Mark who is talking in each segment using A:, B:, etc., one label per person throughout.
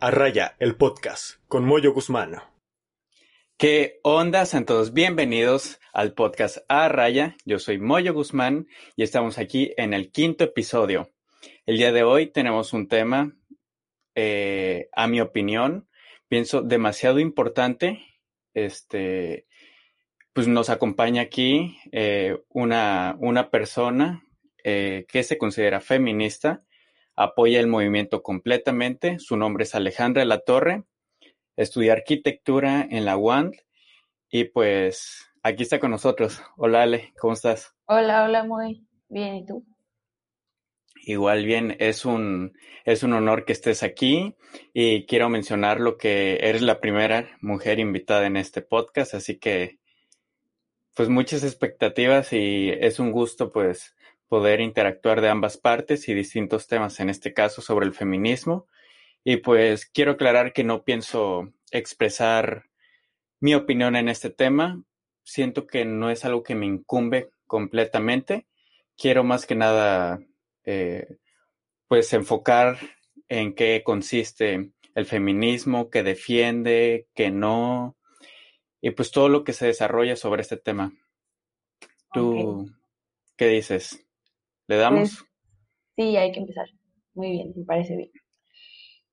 A: A Raya, el podcast, con Moyo Guzmán.
B: ¿Qué onda, santos? Bienvenidos al podcast A Raya. Yo soy Moyo Guzmán y estamos aquí en el quinto episodio. El día de hoy tenemos un tema, eh, a mi opinión, pienso demasiado importante. Este, pues nos acompaña aquí eh, una, una persona eh, que se considera feminista apoya el movimiento completamente. Su nombre es Alejandra La Torre. Estudia arquitectura en la UAND y pues aquí está con nosotros. Hola Ale, ¿cómo estás?
C: Hola, hola, muy bien. ¿Y tú?
B: Igual bien, es un, es un honor que estés aquí y quiero mencionar lo que eres la primera mujer invitada en este podcast, así que pues muchas expectativas y es un gusto pues poder interactuar de ambas partes y distintos temas, en este caso sobre el feminismo. Y pues quiero aclarar que no pienso expresar mi opinión en este tema. Siento que no es algo que me incumbe completamente. Quiero más que nada, eh, pues, enfocar en qué consiste el feminismo, qué defiende, qué no, y pues todo lo que se desarrolla sobre este tema. ¿Tú qué dices? ¿Le damos?
C: Pues, sí, hay que empezar. Muy bien, me parece bien.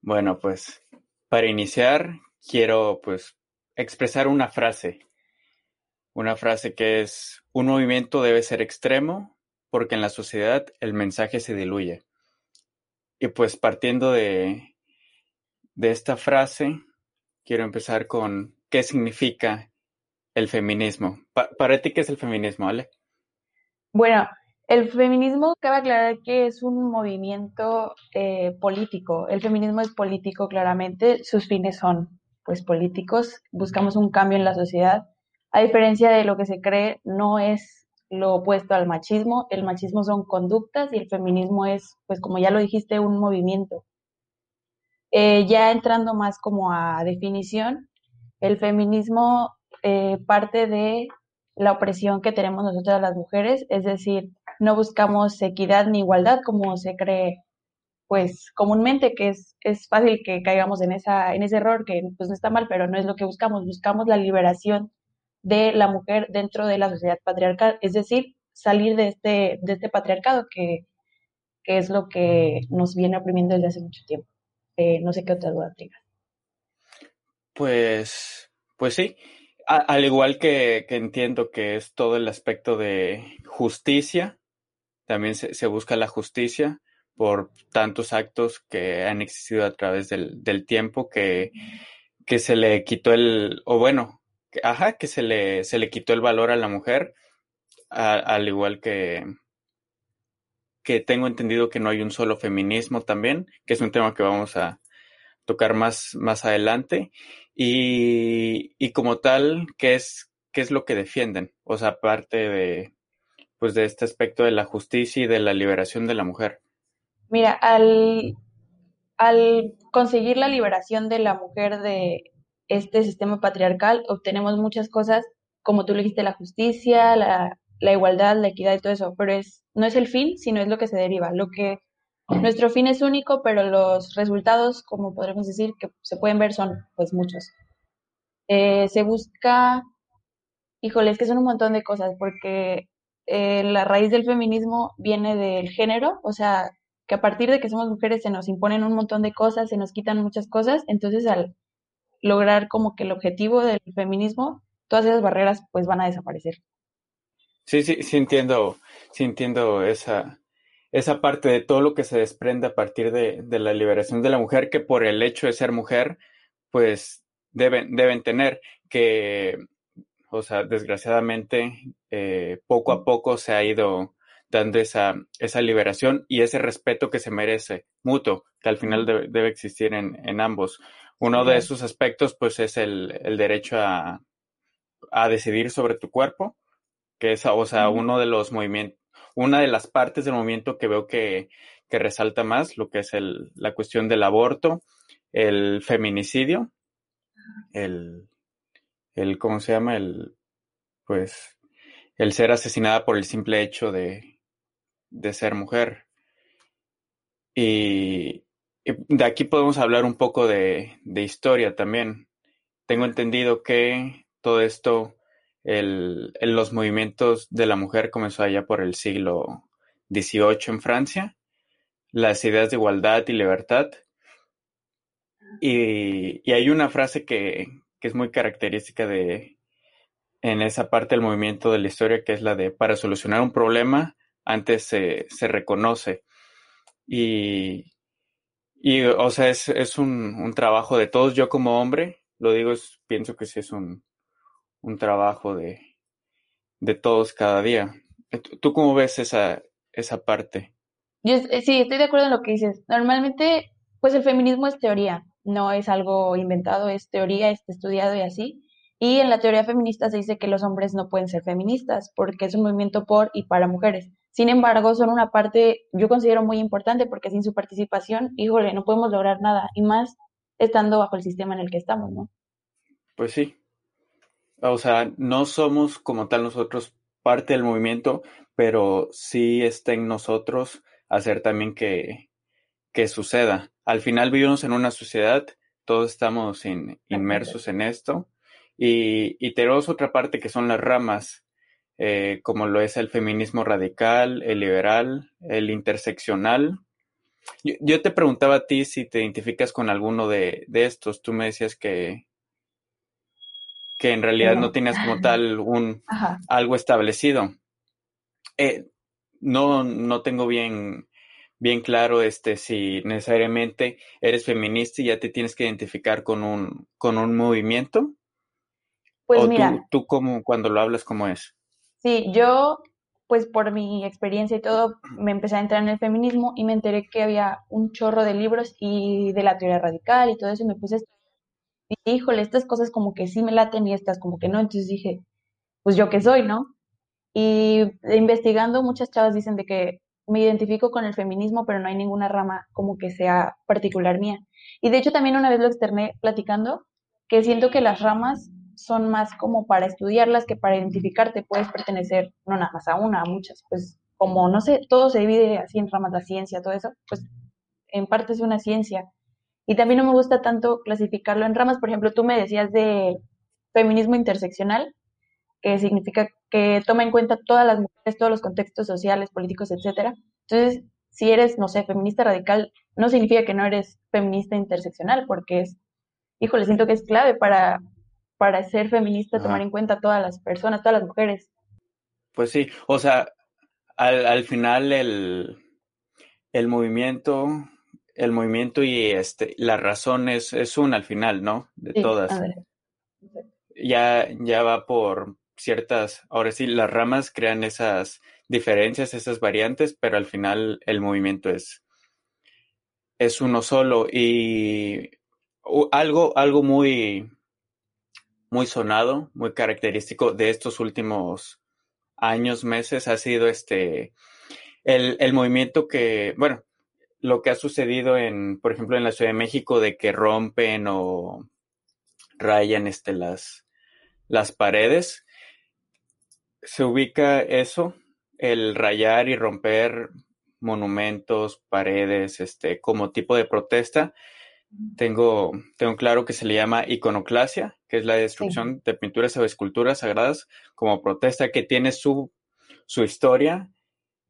B: Bueno, pues para iniciar quiero pues expresar una frase. Una frase que es, un movimiento debe ser extremo porque en la sociedad el mensaje se diluye. Y pues partiendo de, de esta frase, quiero empezar con qué significa el feminismo. para ti, ¿qué es el feminismo, Ale?
C: Bueno, el feminismo, cabe aclarar que es un movimiento eh, político. El feminismo es político, claramente. Sus fines son, pues, políticos. Buscamos un cambio en la sociedad. A diferencia de lo que se cree, no es lo opuesto al machismo. El machismo son conductas y el feminismo es, pues, como ya lo dijiste, un movimiento. Eh, ya entrando más como a definición, el feminismo eh, parte de la opresión que tenemos nosotras las mujeres, es decir, no buscamos equidad ni igualdad como se cree pues comúnmente que es, es fácil que caigamos en esa en ese error que pues no está mal pero no es lo que buscamos. Buscamos la liberación de la mujer dentro de la sociedad patriarcal es decir salir de este de este patriarcado que, que es lo que nos viene oprimiendo desde hace mucho tiempo. Eh, no sé qué otra duda tengas.
B: Pues pues sí al igual que, que entiendo que es todo el aspecto de justicia también se, busca la justicia por tantos actos que han existido a través del, tiempo que, que, se le quitó el, o bueno, ajá, que se le, se le quitó el valor a la mujer, al igual que, que tengo entendido que no hay un solo feminismo también, que es un tema que vamos a tocar más, más adelante, y, y como tal, ¿qué es, qué es lo que defienden? O sea, aparte de, pues de este aspecto de la justicia y de la liberación de la mujer?
C: Mira, al, al conseguir la liberación de la mujer de este sistema patriarcal, obtenemos muchas cosas, como tú le dijiste, la justicia, la, la igualdad, la equidad y todo eso, pero es, no es el fin, sino es lo que se deriva. Lo que nuestro fin es único, pero los resultados, como podremos decir, que se pueden ver son pues muchos. Eh, se busca, híjole, es que son un montón de cosas, porque eh, la raíz del feminismo viene del género, o sea, que a partir de que somos mujeres se nos imponen un montón de cosas, se nos quitan muchas cosas, entonces al lograr como que el objetivo del feminismo, todas esas barreras pues van a desaparecer.
B: Sí, sí, sí entiendo, sí entiendo esa, esa parte de todo lo que se desprende a partir de, de la liberación de la mujer, que por el hecho de ser mujer, pues deben, deben tener, que o sea, desgraciadamente, eh, poco a poco se ha ido dando esa, esa liberación y ese respeto que se merece, mutuo, que al final debe, existir en, ambos. Uno de esos aspectos, pues, es el, derecho a, decidir sobre tu cuerpo, que es, o sea, uno de los movimientos, una de las partes del movimiento que veo que, que resalta más, lo que es el, la cuestión del aborto, el feminicidio, el, el, ¿cómo se llama? El, pues, el ser asesinada por el simple hecho de, de ser mujer. Y, de aquí podemos hablar un poco de, historia también. Tengo entendido que todo esto, el, los movimientos de la mujer comenzó allá por el siglo XVIII en Francia, las ideas de igualdad y libertad. Y, hay una frase que, que, es muy característica de en esa parte del movimiento de la historia, que es la de para solucionar un problema, antes se, se reconoce. Y, y, o sea, es, es un, un, trabajo de todos. Yo como hombre, lo digo, es, pienso que sí es un, un trabajo de, de todos cada día. ¿Tú cómo ves esa, esa parte?
C: Yo, eh, sí, estoy de acuerdo en lo que dices. Normalmente, pues el feminismo es teoría, no es algo inventado, es teoría, es estudiado y así. Y en la teoría feminista se dice que los hombres no pueden ser feministas porque es un movimiento por y para mujeres. Sin embargo, son una parte, yo considero muy importante porque sin su participación, híjole, no podemos lograr nada, y más estando bajo el sistema en el que estamos, ¿no?
B: Pues sí. O sea, no somos como tal nosotros parte del movimiento, pero sí está en nosotros hacer también que, que suceda. Al final vivimos en una sociedad, todos estamos inmersos en esto, y, y tenemos otra parte que son las ramas eh, como lo es el feminismo radical, el liberal, el interseccional. Yo, te preguntaba a ti si te identificas con alguno de, estos. Tú me decías que, que en realidad no, tienes como tal un algo establecido. Eh, no, no tengo bien, bien claro este si necesariamente eres feminista y ya te tienes que identificar con un, con un movimiento. Pues o mira, tú, tú como cuando lo hablas, ¿cómo es?
C: Sí, yo, pues por mi experiencia y todo, me empecé a entrar en el feminismo y me enteré que había un chorro de libros y de la teoría radical y todo eso y me puse a y híjole, estas cosas como que sí me laten y estas como que no, entonces dije, pues yo qué soy, ¿no? Y investigando, muchas chavas dicen de que me identifico con el feminismo, pero no hay ninguna rama como que sea particular mía. Y de hecho también una vez lo externé platicando, que siento que las ramas son más como para estudiarlas que para identificarte. Puedes pertenecer no nada más a una, a muchas. Pues como, no sé, todo se divide así en ramas, la ciencia, todo eso, pues en parte es una ciencia. Y también no me gusta tanto clasificarlo en ramas. Por ejemplo, tú me decías de feminismo interseccional, que significa que toma en cuenta todas las mujeres, todos los contextos sociales, políticos, etcétera. Entonces, si eres, no sé, feminista radical, no significa que no eres feminista interseccional, porque es, híjole, siento que es clave para para ser feminista, tomar en cuenta todas las personas, todas las mujeres.
B: Pues sí, o sea, al, al final el, el movimiento, el movimiento y este, la razón es, es una al final, ¿no? De todas. Ya, ya va por ciertas, ahora sí, las ramas crean esas diferencias, esas variantes, pero al final el movimiento es, es uno solo. Y algo, algo muy, muy sonado, muy característico de estos últimos años, meses, ha sido este el, movimiento que, bueno, lo que ha sucedido en, por ejemplo, en la Ciudad de México, de que rompen o rayan este, las, las paredes. Se ubica eso, el rayar y romper monumentos, paredes, este, como tipo de protesta tengo, tengo claro que se le llama iconoclasia, que es la destrucción de pinturas o esculturas sagradas como protesta que tiene su, su historia,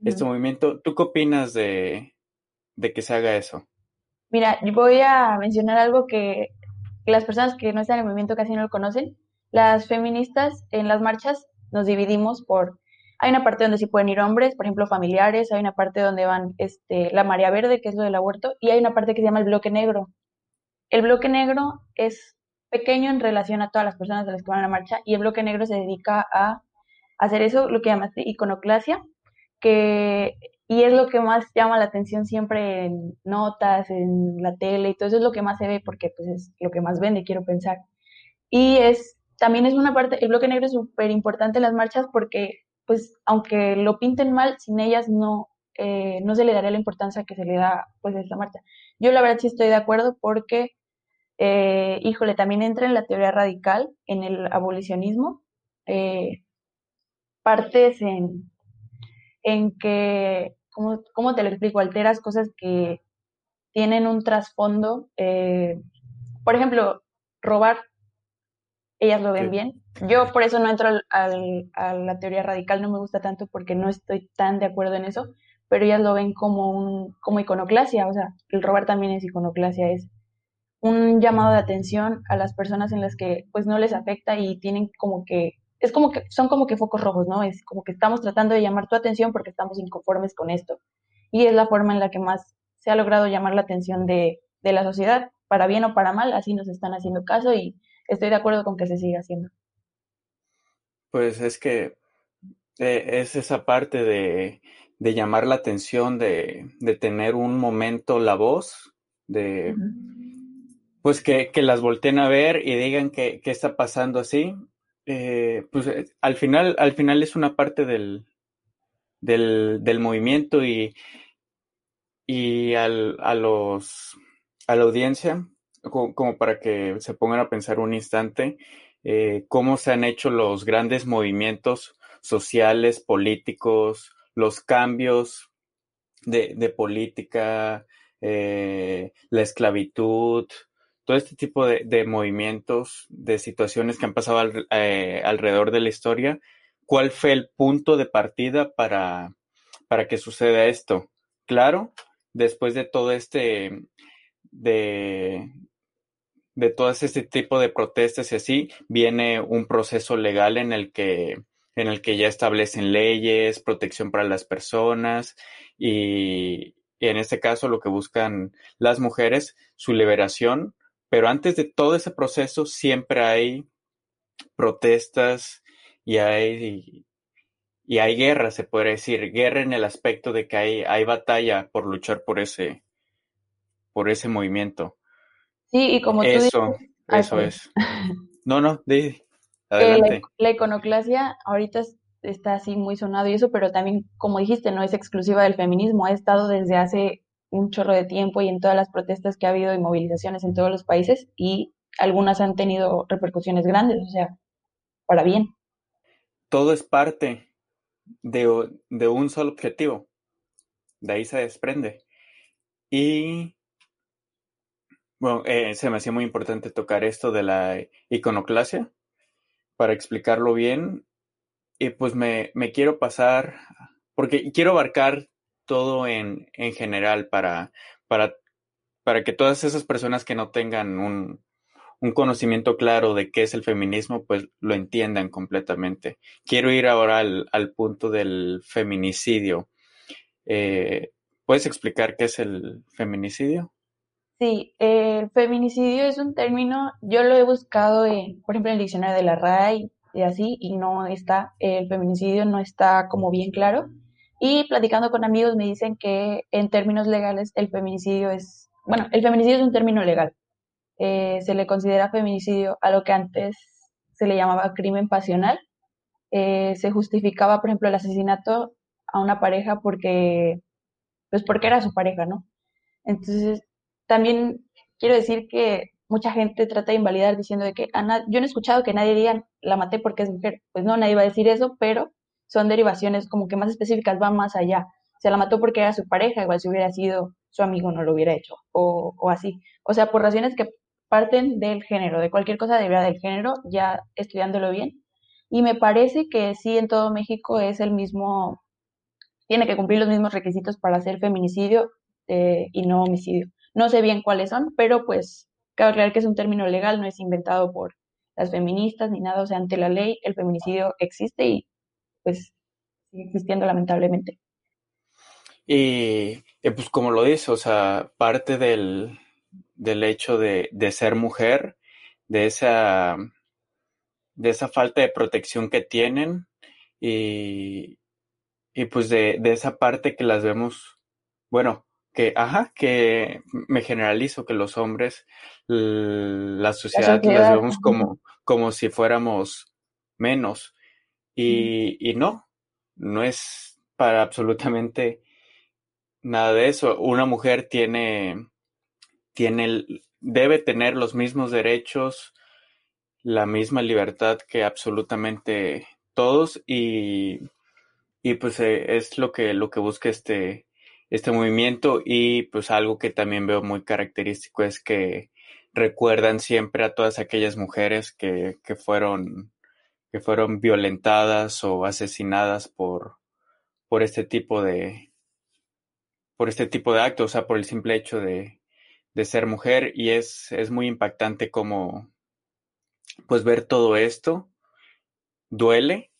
B: este movimiento. ¿Tú qué opinas de, de, que se haga eso?
C: Mira, voy a mencionar algo que, las personas que no están en el movimiento casi no lo conocen. Las feministas en las marchas nos dividimos por hay una parte donde sí pueden ir hombres, por ejemplo, familiares, hay una parte donde van este, la María Verde, que es lo del aborto, y hay una parte que se llama el bloque negro, el bloque negro es pequeño en relación a todas las personas de las que van a la marcha y el bloque negro se dedica a hacer eso, lo que llamaste iconoclasia, que, y es lo que más llama la atención siempre en notas, en la tele y todo eso es lo que más se ve porque pues es lo que más vende, quiero pensar. Y es, también es una parte, el bloque negro es súper importante en las marchas porque pues aunque lo pinten mal, sin ellas no, eh, no se le daría la importancia que se le da pues a esta marcha. Yo la verdad sí estoy de acuerdo porque, eh, híjole, también entra en la teoría radical, en el abolicionismo, eh, partes en, en que, ¿cómo, ¿cómo te lo explico? Alteras cosas que tienen un trasfondo. Eh, por ejemplo, robar, ellas lo ven bien. Yo por eso no entro al, a la teoría radical, no me gusta tanto porque no estoy tan de acuerdo en eso, pero ellas lo ven como un como iconoclasia, o sea, el robar también es iconoclasia, es un llamado de atención a las personas en las que pues no les afecta y tienen como que es como que son como que focos rojos, ¿no? Es como que estamos tratando de llamar tu atención porque estamos inconformes con esto. Y es la forma en la que más se ha logrado llamar la atención de, de la sociedad, para bien o para mal, así nos están haciendo caso y estoy de acuerdo con que se siga haciendo.
B: Pues es que eh, es esa parte de, de, llamar la atención, de, de, tener un momento la voz, de, pues que, que, las volteen a ver y digan qué está pasando así, eh, pues eh, al final, al final es una parte del, del, del movimiento y, y al, a los a la audiencia, como, para que se pongan a pensar un instante, eh, cómo se han hecho los grandes movimientos sociales, políticos, los cambios de, de política, eh, la esclavitud, todo este tipo de, de, movimientos, de situaciones que han pasado al, eh, alrededor de la historia, ¿cuál fue el punto de partida para, para que suceda esto? Claro, después de todo este, de, de todo este tipo de protestas y así, viene un proceso legal en el que, en el que ya establecen leyes, protección para las personas y, y en este caso lo que buscan las mujeres, su liberación pero antes de todo ese proceso siempre hay protestas y hay, y hay guerra, se puede decir, guerra en el aspecto de que hay, hay batalla por luchar por ese, por ese movimiento.
C: Sí, y como tú
B: eso,
C: dices,
B: eso es. No, no, di,
C: adelante. Eh, la, la, iconoclasia ahorita está así muy sonado y eso, pero también, como dijiste, no es exclusiva del feminismo, ha estado desde hace un chorro de tiempo y en todas las protestas que ha habido y movilizaciones en todos los países y algunas han tenido repercusiones grandes, o sea, para bien.
B: Todo es parte de, un solo objetivo. De ahí se desprende. Y bueno, eh, se me hacía muy importante tocar esto de la iconoclasia para explicarlo bien. Y pues me, me quiero pasar, porque quiero abarcar todo en, en general para, para, para que todas esas personas que no tengan un, un conocimiento claro de qué es el feminismo, pues lo entiendan completamente. Quiero ir ahora al, al punto del feminicidio. Eh, ¿Puedes explicar qué es el feminicidio?
C: Sí, el feminicidio es un término, yo lo he buscado, en, por ejemplo, en el diccionario de la RAI y así, y no está, el feminicidio no está como bien claro. Y platicando con amigos me dicen que en términos legales el feminicidio es, bueno, el feminicidio es un término legal. Eh, se le considera feminicidio a lo que antes se le llamaba crimen pasional. Eh, se justificaba, por ejemplo, el asesinato a una pareja porque, pues porque era su pareja, ¿no? Entonces, también quiero decir que mucha gente trata de invalidar diciendo que Ana, yo no he escuchado que nadie diga la maté porque es mujer. Pues no, nadie va a decir eso, pero son derivaciones como que más específicas, van más allá. Se la mató porque era su pareja, igual si hubiera sido su amigo no lo hubiera hecho, o, o así. O sea, por razones que parten del género, de cualquier cosa debería del género, ya estudiándolo bien. Y me parece que sí, en todo México es el mismo, tiene que cumplir los mismos requisitos para hacer feminicidio eh, y no homicidio. No sé bien cuáles son, pero pues cabe aclarar que es un término legal, no es inventado por las feministas ni nada, o sea, ante la ley el feminicidio existe y pues sigue existiendo lamentablemente.
B: Y, pues como lo dice, o sea, parte del, del hecho de, de, ser mujer, de esa, de esa falta de protección que tienen y, y pues de, de esa parte que las vemos, bueno, que, ajá, que me generalizo que los hombres, la sociedad, la sociedad las vemos como, como si fuéramos menos. Y, y no, no es para absolutamente nada de eso. Una mujer tiene, tiene, debe tener los mismos derechos, la misma libertad que absolutamente todos y, y pues eh, es lo que, lo que busca este, este movimiento y pues algo que también veo muy característico es que recuerdan siempre a todas aquellas mujeres que, que fueron que fueron violentadas o asesinadas por, por este tipo de por este tipo de actos, o sea, por el simple hecho de, de ser mujer y es, es muy impactante como pues ver todo esto duele.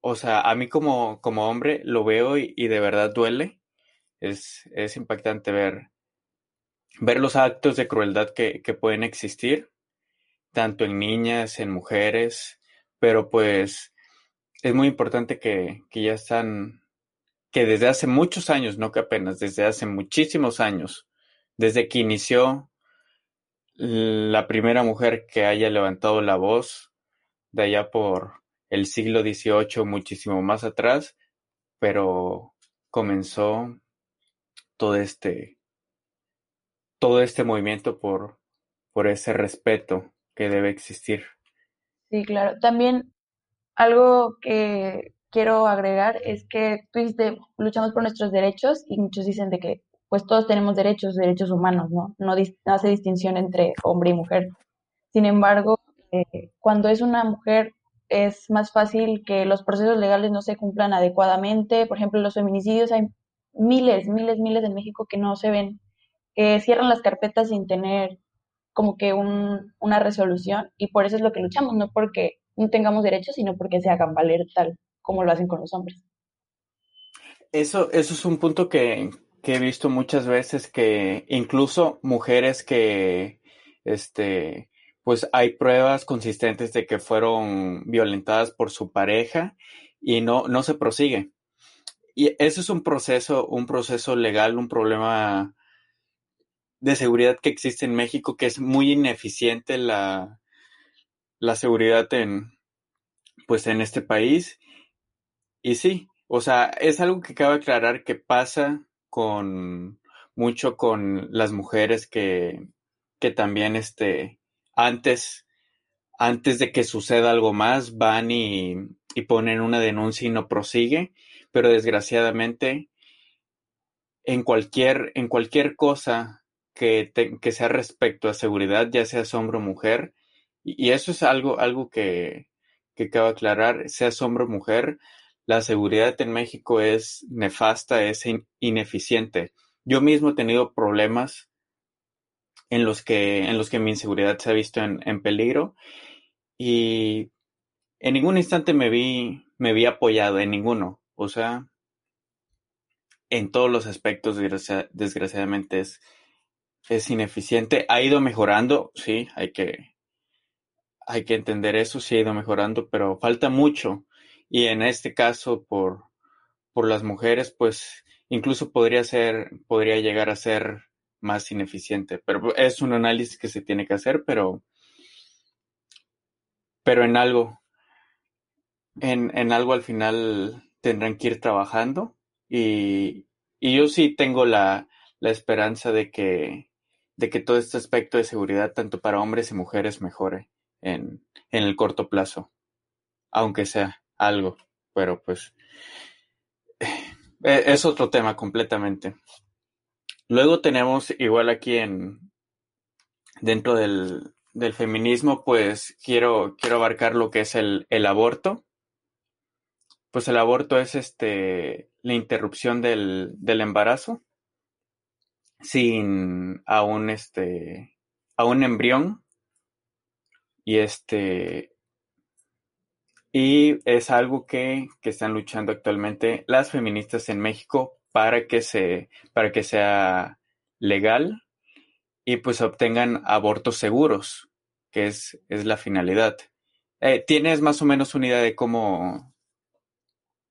B: O sea, a mí como, como hombre lo veo y, de verdad duele. Es, es, impactante ver, ver los actos de crueldad que, que pueden existir, tanto en niñas, en mujeres, pero pues es muy importante que, que ya están, que desde hace muchos años, no que apenas, desde hace muchísimos años, desde que inició la primera mujer que haya levantado la voz de allá por el siglo XVIII, muchísimo más atrás, pero comenzó todo este, todo este movimiento por, por ese respeto que debe existir.
C: Sí, claro. También algo que quiero agregar es que tú luchamos por nuestros derechos y muchos dicen de que pues todos tenemos derechos, derechos humanos, ¿no? No, hace distinción entre hombre y mujer. Sin embargo, eh, cuando es una mujer es más fácil que los procesos legales no se cumplan adecuadamente. Por ejemplo, los feminicidios hay miles, miles, miles en México que no se ven, que cierran las carpetas sin tener como que un, una resolución y por eso es lo que luchamos, no porque no tengamos derechos, sino porque se hagan valer tal como lo hacen con los hombres.
B: Eso, eso es un punto que, que he visto muchas veces que incluso mujeres que, este, pues hay pruebas consistentes de que fueron violentadas por su pareja y no, no se prosigue. Y eso es un proceso, un proceso legal, un problema de seguridad que existe en México, que es muy ineficiente la, la seguridad en, pues en este país. Y sí, o sea, es algo que cabe aclarar que pasa con mucho con las mujeres que, que también este, antes, antes de que suceda algo más, van y, y ponen una denuncia y no prosigue, pero desgraciadamente en cualquier, en cualquier cosa que, que sea respecto a seguridad, ya sea hombre o mujer, y, eso es algo, algo que, que cabe aclarar, sea hombre o mujer, la seguridad en México es nefasta, es ineficiente. Yo mismo he tenido problemas en los que, en los que mi inseguridad se ha visto en, peligro y en ningún instante me vi, me vi apoyado, en ninguno. O sea, en todos los aspectos, desgraciadamente, es, es ineficiente. Ha ido mejorando, sí, hay que, hay que entender eso, sí ha ido mejorando, pero falta mucho y en este caso por, por las mujeres, pues incluso podría ser, podría llegar a ser más ineficiente. Pero es un análisis que se tiene que hacer, pero, pero en algo, en, en algo al final tendrán que ir trabajando y, y yo sí tengo la, la esperanza de que, de que todo este aspecto de seguridad, tanto para hombres y mujeres, mejore en, en el corto plazo, aunque sea algo, pero pues eh, es otro tema completamente. Luego tenemos igual aquí en dentro del, del feminismo, pues quiero, quiero abarcar lo que es el, el, aborto. Pues el aborto es este la interrupción del, del embarazo sin a un este a un embrión y este y es algo que, están luchando actualmente las feministas en México para que, se, para que sea legal y pues obtengan abortos seguros, que es, es la finalidad. Eh, ¿Tienes más o menos una idea de cómo,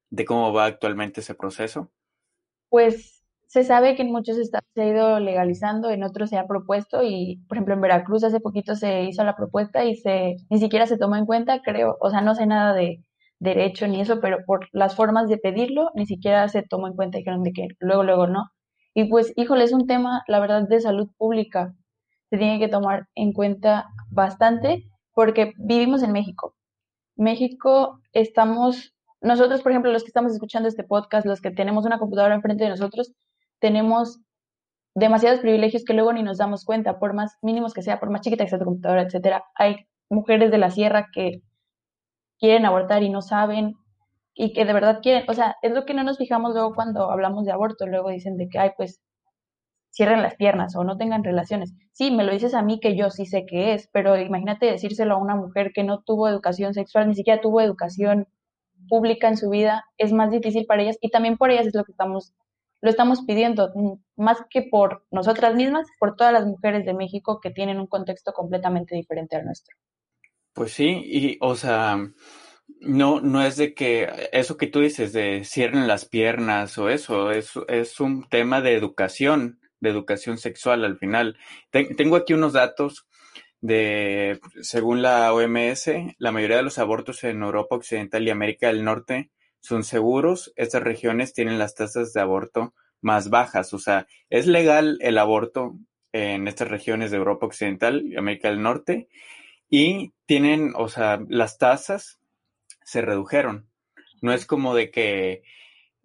B: de cómo va actualmente ese proceso?
C: Pues se sabe que en muchos se ha ido legalizando, en otros se ha propuesto y, por ejemplo, en Veracruz hace poquito se hizo la propuesta y se ni siquiera se tomó en cuenta, creo, o sea, no sé nada de derecho ni eso, pero por las formas de pedirlo ni siquiera se tomó en cuenta, dijeron de que luego, luego no. Y pues, híjole, es un tema, la verdad, de salud pública. Se tiene que tomar en cuenta bastante porque vivimos en México. México estamos, nosotros, por ejemplo, los que estamos escuchando este podcast, los que tenemos una computadora enfrente de nosotros, tenemos demasiados privilegios que luego ni nos damos cuenta, por más mínimos que sea, por más chiquita que sea tu computadora, etcétera. Hay mujeres de la sierra que quieren abortar y no saben y que de verdad quieren, o sea, es lo que no nos fijamos luego cuando hablamos de aborto, luego dicen de que, ay, pues cierren las piernas o no tengan relaciones. Sí, me lo dices a mí que yo sí sé qué es, pero imagínate decírselo a una mujer que no tuvo educación sexual, ni siquiera tuvo educación pública en su vida, es más difícil para ellas y también por ellas es lo que estamos lo estamos pidiendo mm, más que por nosotras mismas, por todas las mujeres de México que tienen un contexto completamente diferente al nuestro.
B: Pues sí, y o sea, no, no es de que eso que tú dices de cierren las piernas o eso, es, es un tema de educación, de educación sexual al final. tengo aquí unos datos de, según la OMS, la mayoría de los abortos en Europa Occidental y América del Norte son seguros. Estas regiones tienen las tasas de aborto más bajas. O sea, es legal el aborto en estas regiones de Europa Occidental y América del Norte y tienen, o sea, las tasas se redujeron. No es como de que,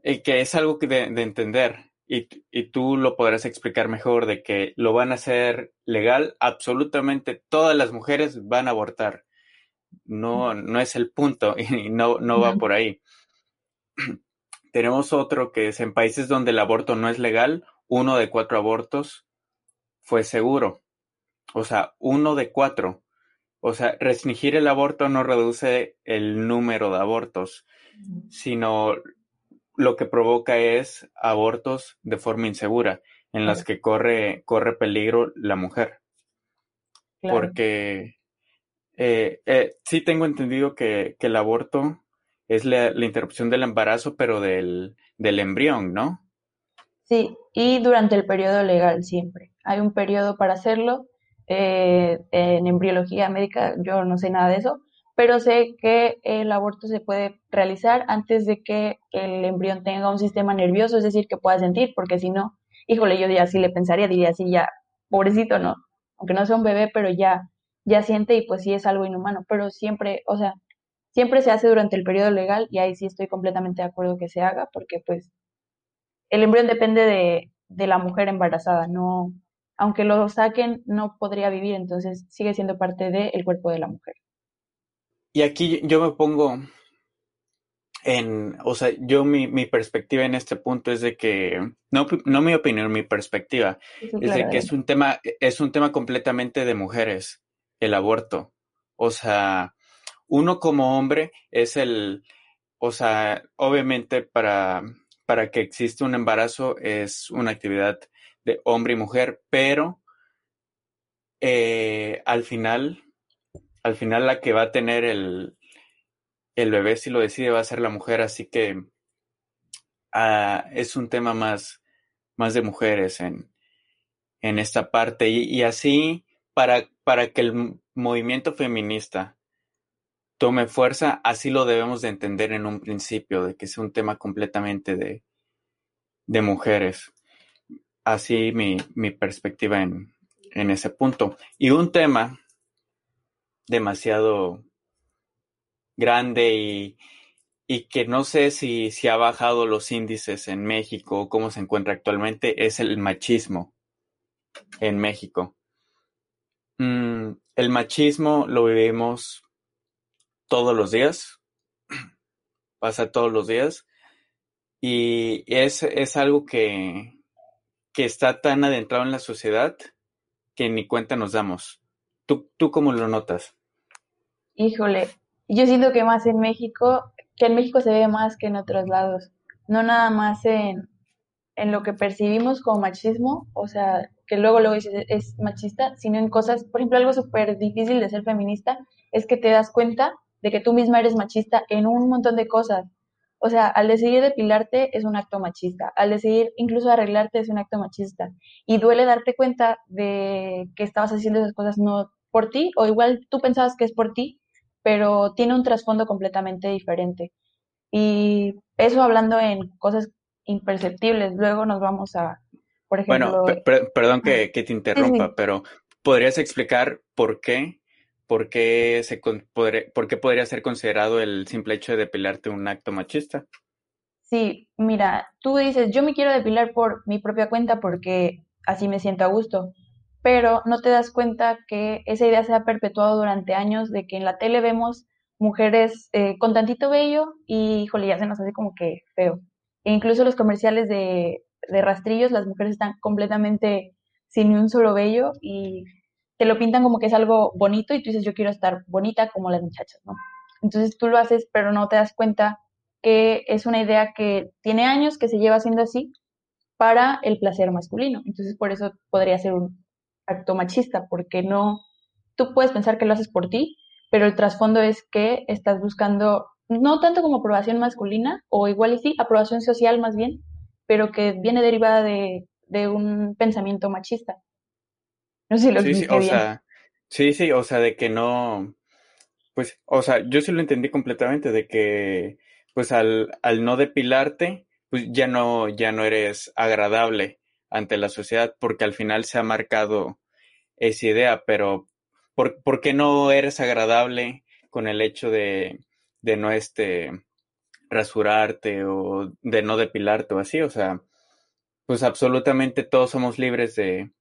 B: eh, que es algo que de, entender y, y, tú lo podrás explicar mejor de que lo van a hacer legal, absolutamente todas las mujeres van a abortar. No, no es el punto y no, no va por ahí. Tenemos otro que es en países donde el aborto no es legal, uno de cuatro abortos fue seguro. O sea, uno de cuatro. O sea, restringir el aborto no reduce el número de abortos, sino lo que provoca es abortos de forma insegura, en las que corre, corre peligro la mujer. Porque eh, eh, sí tengo entendido que, el aborto es la, interrupción del embarazo, pero del, del embrión, ¿no?
C: Sí, y durante el periodo legal siempre. Hay un periodo para hacerlo eh, en embriología médica yo no sé nada de eso, pero sé que el aborto se puede realizar antes de que el embrión tenga un sistema nervioso, es decir, que pueda sentir, porque si no, híjole, yo ya sí le pensaría, diría así, ya, pobrecito, ¿no? Aunque no sea un bebé, pero ya, ya siente y pues sí es algo inhumano, pero siempre, o sea, siempre se hace durante el periodo legal y ahí sí estoy completamente de acuerdo que se haga, porque pues el embrión depende de, de la mujer embarazada, no, aunque lo saquen, no podría vivir, entonces sigue siendo parte del cuerpo de la mujer.
B: Y aquí yo me pongo en, o sea, yo mi, mi perspectiva en este punto es de que, no, no mi opinión, mi perspectiva, es de que es un tema, es un tema completamente de mujeres, el aborto. O sea, uno como hombre es el, o sea, obviamente para, para que exista un embarazo es una actividad de hombre y mujer, pero eh, al final, al final la que va a tener el, el bebé, si lo decide, va a ser la mujer, así que ah, es un tema más, más de mujeres en, en esta parte. Y, así, para, para que el movimiento feminista tome fuerza, así lo debemos de entender en un principio, de que es un tema completamente de, de mujeres así mi, mi perspectiva en, en, ese punto. Y un tema demasiado grande y, y que no sé si, si, ha bajado los índices en México o cómo se encuentra actualmente es el machismo en México. Mm, el machismo lo vivimos todos los días, pasa todos los días y es, es algo que, que está tan adentrado en la sociedad que ni cuenta nos damos. ¿Tú, tú cómo lo notas?
C: Híjole, yo siento que más en México, que en México se ve más que en otros lados. No nada más en, en lo que percibimos como machismo, o sea, que luego luego dices es machista, sino en cosas, por ejemplo, algo súper difícil de ser feminista es que te das cuenta de que tú misma eres machista en un montón de cosas. O sea, al decidir depilarte es un acto machista, al decidir incluso arreglarte es un acto machista. Y duele darte cuenta de que estabas haciendo esas cosas no por ti, o igual tú pensabas que es por ti, pero tiene un trasfondo completamente diferente. Y eso hablando en cosas imperceptibles, luego nos vamos a, por ejemplo...
B: Bueno, perdón que, te interrumpa, pero ¿podrías explicar por qué ¿por qué, se, podría, ¿por qué podría ser considerado el simple hecho de depilarte un acto machista?
C: Sí, mira, tú dices, yo me quiero depilar por mi propia cuenta porque así me siento a gusto, pero no te das cuenta que esa idea se ha perpetuado durante años de que en la tele vemos mujeres eh, con tantito vello y, híjole, ya se nos hace como que feo. E incluso los comerciales de, de rastrillos, las mujeres están completamente sin un solo vello y te lo pintan como que es algo bonito y tú dices, yo quiero estar bonita como las muchachas, ¿no? Entonces tú lo haces, pero no te das cuenta que es una idea que tiene años que se lleva haciendo así para el placer masculino. Entonces por eso podría ser un acto machista, porque no, tú puedes pensar que lo haces por ti, pero el trasfondo es que estás buscando no tanto como aprobación masculina, o igual y sí, aprobación social más bien, pero que viene derivada de, de un pensamiento machista.
B: No sé si lo sí, sí, o Sea, sí, sí, o sea, de que no, pues, o sea, yo sí lo entendí completamente, de que, pues, al, al no depilarte, pues ya no, ya no eres agradable ante la sociedad, porque al final se ha marcado esa idea, pero ¿por, ¿por qué no eres agradable con el hecho de, de no este rasurarte o de no depilarte o así? O sea, pues absolutamente todos somos libres de,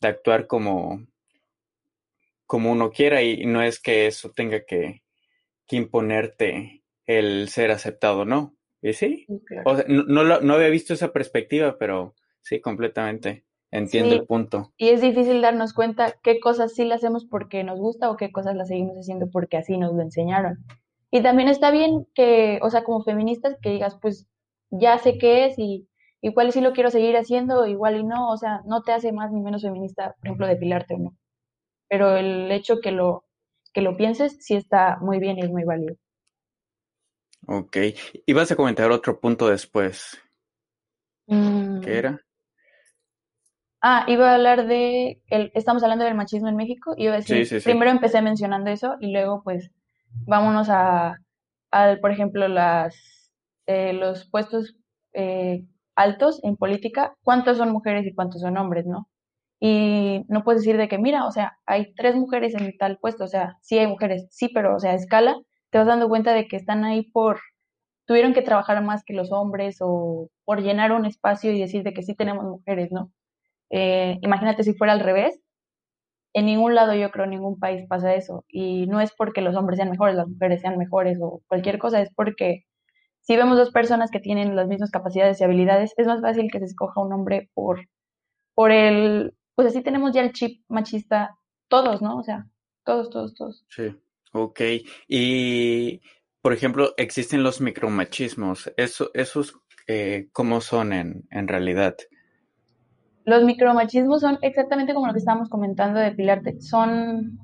B: de actuar como, como uno quiera y no es que eso tenga que, que imponerte el ser aceptado, ¿no? ¿Y sí? o sea, no, no, había visto esa perspectiva, pero sí, completamente. Entiendo el punto.
C: Y es difícil darnos cuenta qué cosas sí las hacemos porque nos gusta o qué cosas las seguimos haciendo porque así nos lo enseñaron. Y también está bien que, o sea, como feministas, que digas, pues ya sé qué es y igual sí lo quiero seguir haciendo, igual y no, o sea, no te hace más ni menos feminista, por ejemplo, depilarte o no. Pero el hecho que lo, que lo pienses sí está muy bien y es muy válido.
B: Ok. ¿Y vas a comentar otro punto después? Mm. ¿Qué era?
C: Ah, iba a hablar de, el, estamos hablando del machismo en México, y iba a decir, primero empecé mencionando eso y luego pues vámonos a, por ejemplo, las, eh, los puestos eh, altos en política, cuántos son mujeres y cuántos son hombres, ¿no? Y no puedes decir de que, mira, o sea, hay tres mujeres en tal puesto, o sea, sí hay mujeres, sí, pero, o sea, a escala, te vas dando cuenta de que están ahí por, tuvieron que trabajar más que los hombres o por llenar un espacio y decir de que sí tenemos mujeres, ¿no? Eh, imagínate si fuera al revés, en ningún lado yo creo, en ningún país pasa eso. Y no es porque los hombres sean mejores, las mujeres sean mejores o cualquier cosa, es porque si vemos dos personas que tienen las mismas capacidades y habilidades, es más fácil que se escoja un hombre por, por el, pues así tenemos ya el chip machista todos, ¿no? O sea, todos, todos, todos.
B: Sí, ok. Y, por ejemplo, existen los micromachismos. Eso, ¿Esos eh, cómo son en, en realidad?
C: Los micromachismos son exactamente como lo que estábamos comentando de Pilarte. Son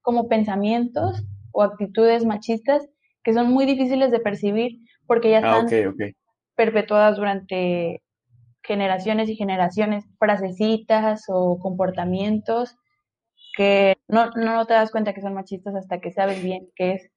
C: como pensamientos o actitudes machistas que son muy difíciles de percibir porque ya ah, están perpetuadas durante generaciones y generaciones, frasecitas o comportamientos que no, no te das cuenta que son machistas hasta que sabes bien qué es.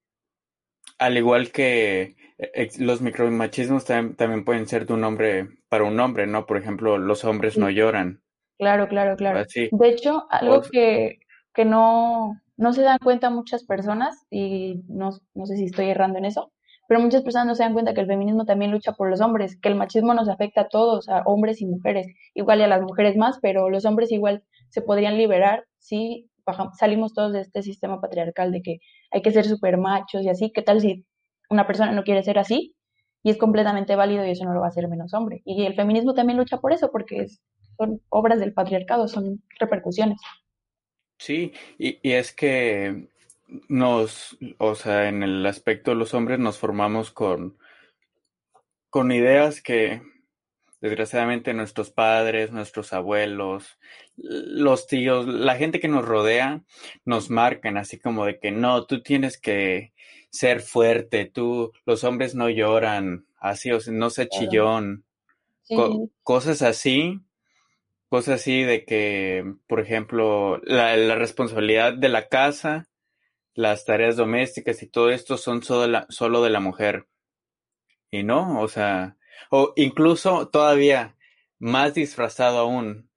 B: Al igual que eh, los micromachismos también, también pueden ser de un hombre para un hombre, ¿no? Por ejemplo, los hombres no lloran.
C: Claro, claro, claro. De hecho, algo que, que no, no se dan cuenta muchas personas, y no, no sé si estoy errando en eso, pero muchas personas no se dan cuenta que el feminismo también lucha por los hombres, que el machismo nos afecta a todos, a hombres y mujeres, igual y a las mujeres más, pero los hombres igual se podrían liberar si salimos todos de este sistema patriarcal de que hay que ser super machos y así. ¿Qué tal si una persona no quiere ser así? Y es completamente válido y eso no lo va a hacer menos hombre. Y el feminismo también lucha por eso, porque son obras del patriarcado, son repercusiones.
B: Sí, y, y es que nos, o sea, en el aspecto de los hombres nos formamos con, con ideas que desgraciadamente nuestros padres, nuestros abuelos, los tíos, la gente que nos rodea nos marcan así como de que no, tú tienes que ser fuerte, tú, los hombres no lloran, así, o sea, no sé chillón, cosas así, cosas así de que, por ejemplo, la, la responsabilidad de la casa las tareas domésticas y todo esto son solo de la, solo de la mujer. Y no, o sea, o incluso todavía más disfrazado aún,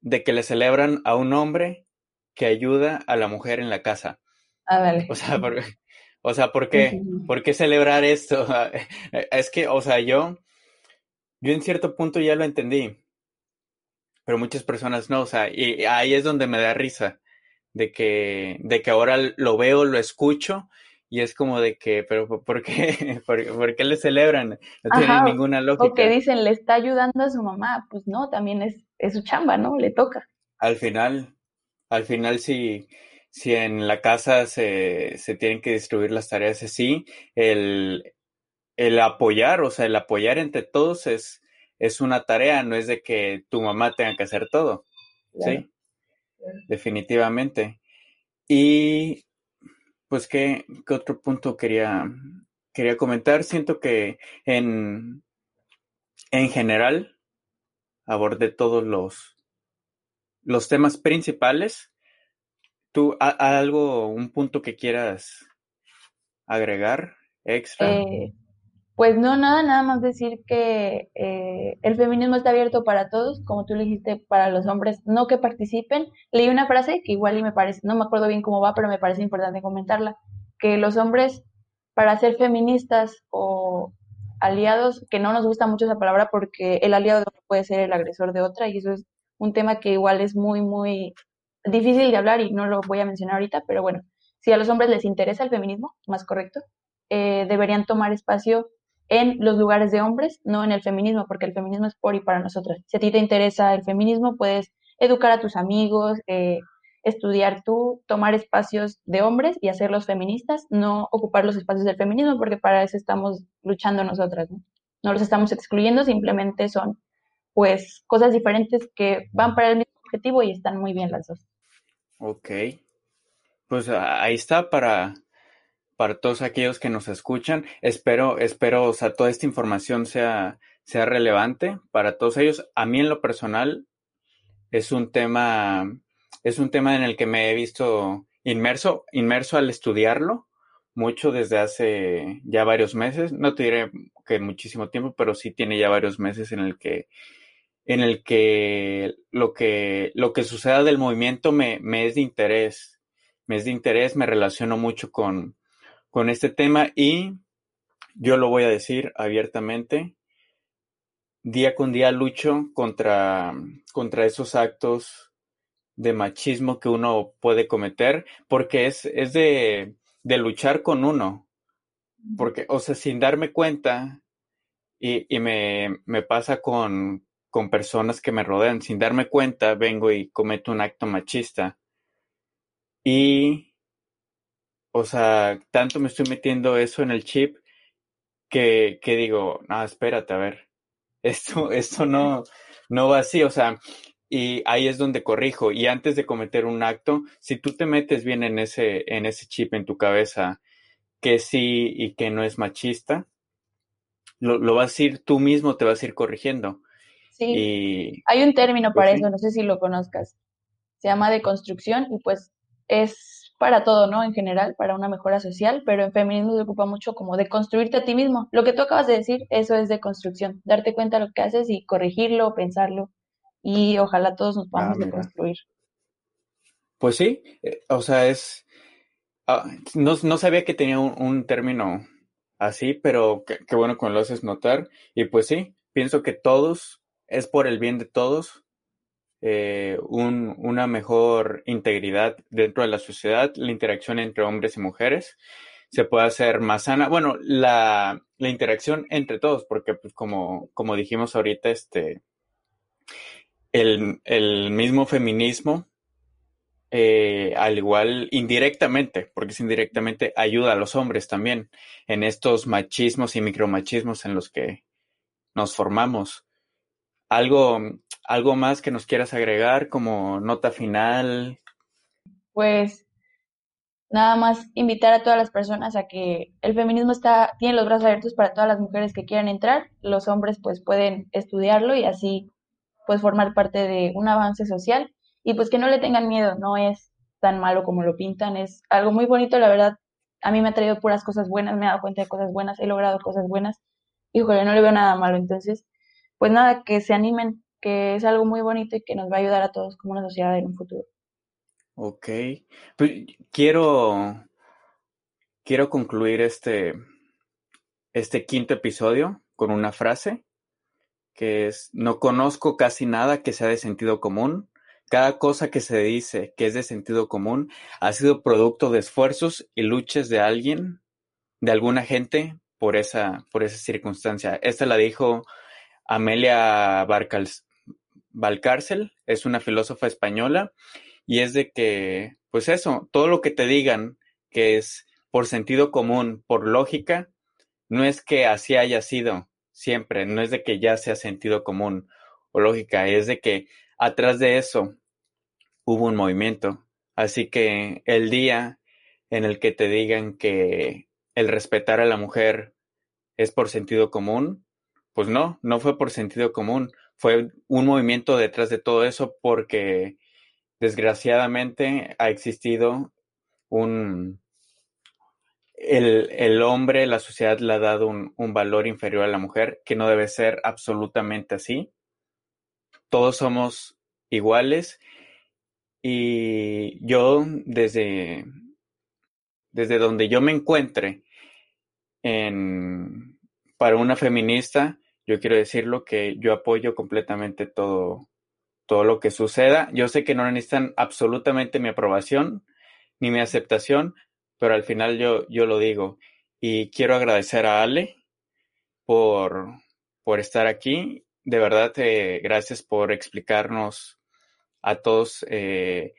B: de que le celebran a un hombre que ayuda a la mujer en la casa.
C: Ah, vale.
B: O sea, O sea, ¿por qué? ¿Por qué celebrar esto? es que, o sea, yo, yo en cierto punto ya lo entendí, pero muchas personas no, o sea, y ahí es donde me da risa, de que, de que ahora lo veo, lo escucho, y es como de que, pero ¿por qué? ¿Por, qué le celebran? No tiene ninguna lógica.
C: O que dicen, le está ayudando a su mamá, pues no, también es, es su chamba, ¿no? Le toca.
B: Al final, al final sí si en la casa se, se tienen que distribuir las tareas así, el, el apoyar, o sea, el apoyar entre todos es, es una tarea, no es de que tu mamá tenga que hacer todo. Sí, definitivamente. Y pues, ¿qué, ¿qué, otro punto quería, quería comentar? Siento que en, en general abordé todos los, los temas principales ¿Tú algo, un punto que quieras agregar extra?
C: Eh, pues no, nada, nada más decir que eh, el feminismo está abierto para todos, como tú le dijiste, para los hombres, no que participen. Leí una frase que igual y me parece, no me acuerdo bien cómo va, pero me parece importante comentarla, que los hombres, para ser feministas o aliados, que no nos gusta mucho esa palabra porque el aliado puede ser el agresor de otra y eso es un tema que igual es muy, muy difícil de hablar y no lo voy a mencionar ahorita, pero bueno, si a los hombres les interesa el feminismo, más correcto, eh, deberían tomar espacio en los lugares de hombres, no en el feminismo, porque el feminismo es por y para nosotras. Si a ti te interesa el feminismo, puedes educar a tus amigos, eh, estudiar tú, tomar espacios de hombres y hacerlos feministas, no ocupar los espacios del feminismo, porque para eso estamos luchando nosotras, ¿no? No los estamos excluyendo, simplemente son pues cosas diferentes que van para el mismo objetivo y están muy bien las dos.
B: Ok. Pues ahí está para, para todos aquellos que nos escuchan. Espero, espero, o sea, toda esta información sea, sea relevante para todos ellos. A mí en lo personal es un tema, es un tema en el que me he visto inmerso, inmerso al estudiarlo mucho desde hace ya varios meses. No te diré que muchísimo tiempo, pero sí tiene ya varios meses en el que en el que lo que, lo que suceda del movimiento me, me es de interés, me es de interés, me relaciono mucho con, con este tema y yo lo voy a decir abiertamente, día con día lucho contra, contra esos actos de machismo que uno puede cometer, porque es, es de, de luchar con uno, porque, o sea, sin darme cuenta, y, y me, me, pasa con, con personas que me rodean. Sin darme cuenta, vengo y cometo un acto machista. Y, o sea, tanto me estoy metiendo eso en el chip que, que digo, no, espérate, a ver, esto, esto no, no va así, o sea, y ahí es donde corrijo. Y antes de cometer un acto, si tú te metes bien en ese, en ese chip en tu cabeza, que sí y que no es machista, lo, lo vas a ir tú mismo, te vas a ir corrigiendo.
C: Sí. Hay un término para pues eso, no sé si lo conozcas. Se llama deconstrucción y pues es para todo, ¿no? En general, para una mejora social, pero en feminismo se ocupa mucho como de construirte a ti mismo. Lo que tú acabas de decir, eso es deconstrucción, darte cuenta de lo que haces y corregirlo, pensarlo y ojalá todos nos podamos ah, deconstruir.
B: Pues sí, eh, o sea, es... Ah, no, sabía que tenía un, término así, pero qué bueno que lo haces notar. Y pues sí, pienso que todos es por el bien de todos, eh, una mejor integridad dentro de la sociedad, la interacción entre hombres y mujeres se puede hacer más sana. Bueno, la, interacción entre todos, porque pues como, como dijimos ahorita, este, el, mismo feminismo, eh, al igual indirectamente, porque es indirectamente, ayuda a los hombres también en estos machismos y micromachismos en los que nos formamos. ¿Algo, algo más que nos quieras agregar como nota final?
C: Pues nada más invitar a todas las personas a que el feminismo está, tiene los brazos abiertos para todas las mujeres que quieran entrar, los hombres pues pueden estudiarlo y así pues formar parte de un avance social. Y pues que no le tengan miedo, no es tan malo como lo pintan, es algo muy bonito, la verdad, a mí me ha traído puras cosas buenas, me he dado cuenta de cosas buenas, he logrado cosas buenas, híjole, no le veo nada malo, entonces pues nada, que se animen, que es algo muy bonito y que nos va a ayudar a todos como una sociedad en un futuro.
B: Ok, pues quiero, quiero concluir este, este quinto episodio con una frase que es, no conozco casi nada que sea de sentido común. Cada cosa que se dice que es de sentido común ha sido producto de esfuerzos y luchas de alguien, de alguna gente, por esa, por esa circunstancia. Esta la dijo Amelia Valcárcel, es una filósofa española, y es de que, pues eso, todo lo que te digan que es por sentido común, por lógica, no es que así haya sido siempre, no es de que ya sea sentido común o lógica, es de que atrás de eso hubo un movimiento. Así que el día en el que te digan que el respetar a la mujer es por sentido común, pues no, no fue por sentido común, fue un movimiento detrás de todo eso porque desgraciadamente ha existido un, el, hombre, la sociedad le ha dado un, valor inferior a la mujer, que no debe ser absolutamente así. Todos somos iguales y yo desde, desde donde yo me encuentre en, para una feminista, yo quiero decirlo que yo apoyo completamente todo, todo lo que suceda. Yo sé que no necesitan absolutamente mi aprobación ni mi aceptación, pero al final yo, yo lo digo. Y quiero agradecer a Ale por, por estar aquí. De verdad, eh, gracias por explicarnos a todos eh,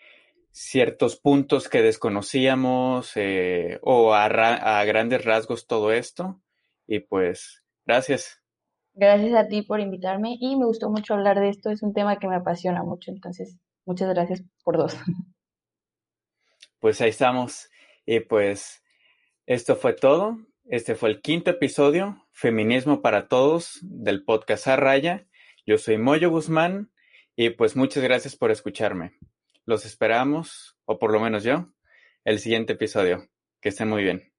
B: ciertos puntos que desconocíamos eh, o a, a, grandes rasgos todo esto. Y pues, gracias.
C: Gracias a ti por invitarme y me gustó mucho hablar de esto. Es un tema que me apasiona mucho, entonces muchas gracias por dos.
B: Pues ahí estamos. Y pues esto fue todo. Este fue el quinto episodio, Feminismo para Todos, del podcast A. Yo soy Moyo Guzmán y pues muchas gracias por escucharme. Los esperamos, o por lo menos yo, el siguiente episodio. Que estén muy bien.